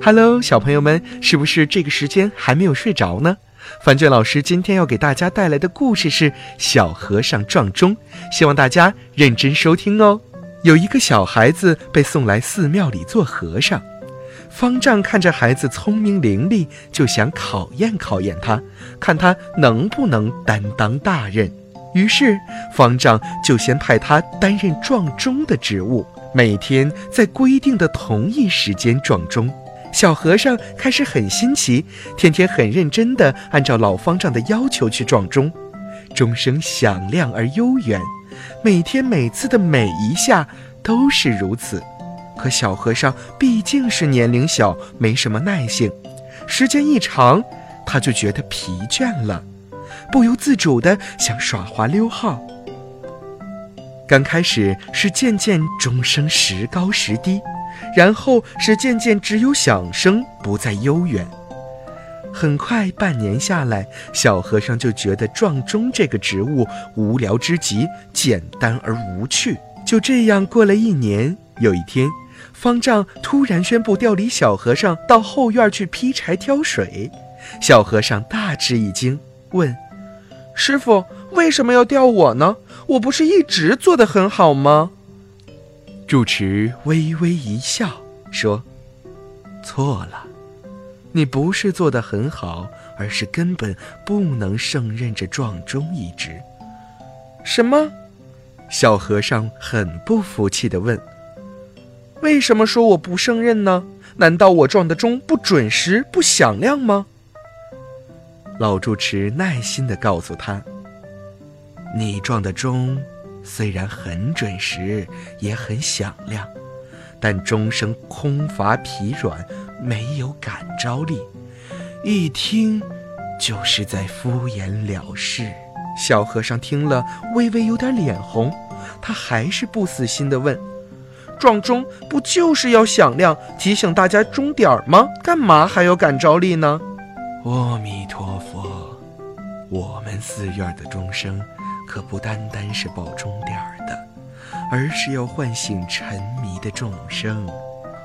Hello，小朋友们，是不是这个时间还没有睡着呢？范卷老师今天要给大家带来的故事是《小和尚撞钟》，希望大家认真收听哦。有一个小孩子被送来寺庙里做和尚，方丈看着孩子聪明伶俐，就想考验考验他，看他能不能担当大任。于是方丈就先派他担任撞钟的职务，每天在规定的同一时间撞钟。小和尚开始很新奇，天天很认真地按照老方丈的要求去撞钟，钟声响亮而悠远，每天每次的每一下都是如此。可小和尚毕竟是年龄小，没什么耐性，时间一长，他就觉得疲倦了，不由自主地想耍滑溜号。刚开始是渐渐钟声时高时低。然后是渐渐只有响声，不再悠远。很快，半年下来，小和尚就觉得撞钟这个职务无聊之极，简单而无趣。就这样过了一年。有一天，方丈突然宣布调离小和尚到后院去劈柴挑水。小和尚大吃一惊，问：“师傅，为什么要调我呢？我不是一直做得很好吗？”住持微微一笑，说：“错了，你不是做得很好，而是根本不能胜任这撞钟一职。”什么？小和尚很不服气地问：“为什么说我不胜任呢？难道我撞的钟不准时、不响亮吗？”老住持耐心地告诉他：“你撞的钟。”虽然很准时，也很响亮，但钟声空乏疲软，没有感召力，一听就是在敷衍了事。小和尚听了，微微有点脸红，他还是不死心地问：“撞钟不就是要响亮，提醒大家钟点儿吗？干嘛还要感召力呢？”阿弥陀佛，我们寺院的钟声。可不单单是报钟点儿的，而是要唤醒沉迷的众生。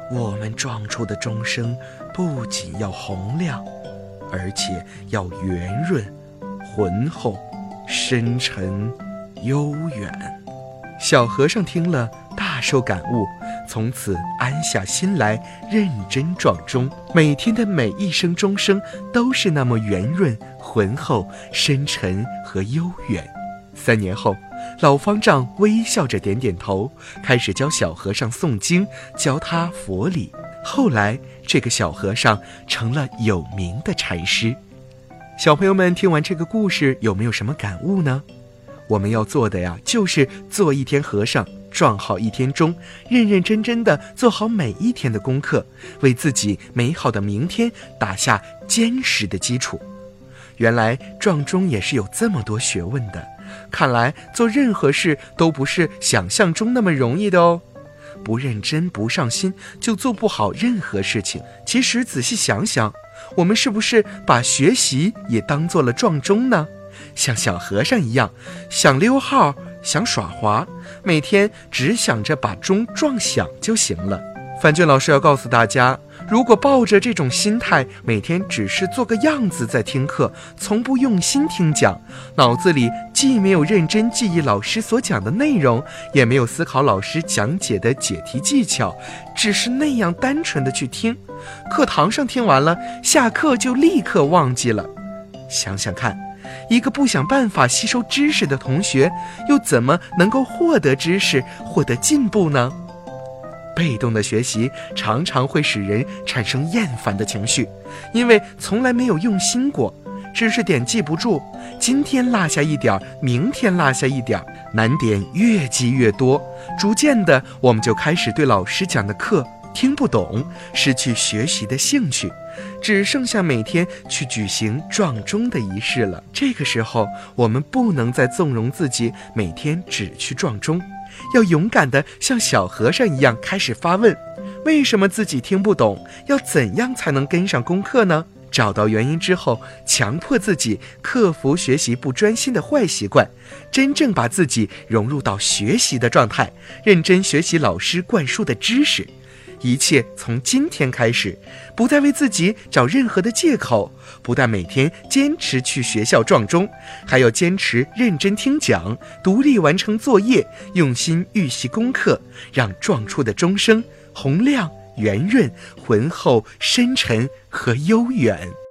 我们撞出的钟声不仅要洪亮，而且要圆润、浑厚、深沉、悠远。小和尚听了大受感悟，从此安下心来，认真撞钟。每天的每一声钟声都是那么圆润、浑厚、深沉和悠远。三年后，老方丈微笑着点点头，开始教小和尚诵经，教他佛理。后来，这个小和尚成了有名的禅师。小朋友们听完这个故事，有没有什么感悟呢？我们要做的呀，就是做一天和尚，撞好一天钟，认认真真的做好每一天的功课，为自己美好的明天打下坚实的基础。原来撞钟也是有这么多学问的。看来做任何事都不是想象中那么容易的哦，不认真不上心就做不好任何事情。其实仔细想想，我们是不是把学习也当做了撞钟呢？像小和尚一样，想溜号，想耍滑，每天只想着把钟撞响就行了。范俊老师要告诉大家。如果抱着这种心态，每天只是做个样子在听课，从不用心听讲，脑子里既没有认真记忆老师所讲的内容，也没有思考老师讲解的解题技巧，只是那样单纯的去听，课堂上听完了，下课就立刻忘记了。想想看，一个不想办法吸收知识的同学，又怎么能够获得知识、获得进步呢？被动的学习常常会使人产生厌烦的情绪，因为从来没有用心过，知识点记不住，今天落下一点儿，明天落下一点儿，难点越积越多，逐渐的我们就开始对老师讲的课听不懂，失去学习的兴趣，只剩下每天去举行撞钟的仪式了。这个时候，我们不能再纵容自己每天只去撞钟。要勇敢的像小和尚一样开始发问：为什么自己听不懂？要怎样才能跟上功课呢？找到原因之后，强迫自己克服学习不专心的坏习惯，真正把自己融入到学习的状态，认真学习老师灌输的知识。一切从今天开始，不再为自己找任何的借口。不但每天坚持去学校撞钟，还要坚持认真听讲、独立完成作业、用心预习功课，让撞出的钟声洪亮、圆润、浑厚、深沉和悠远。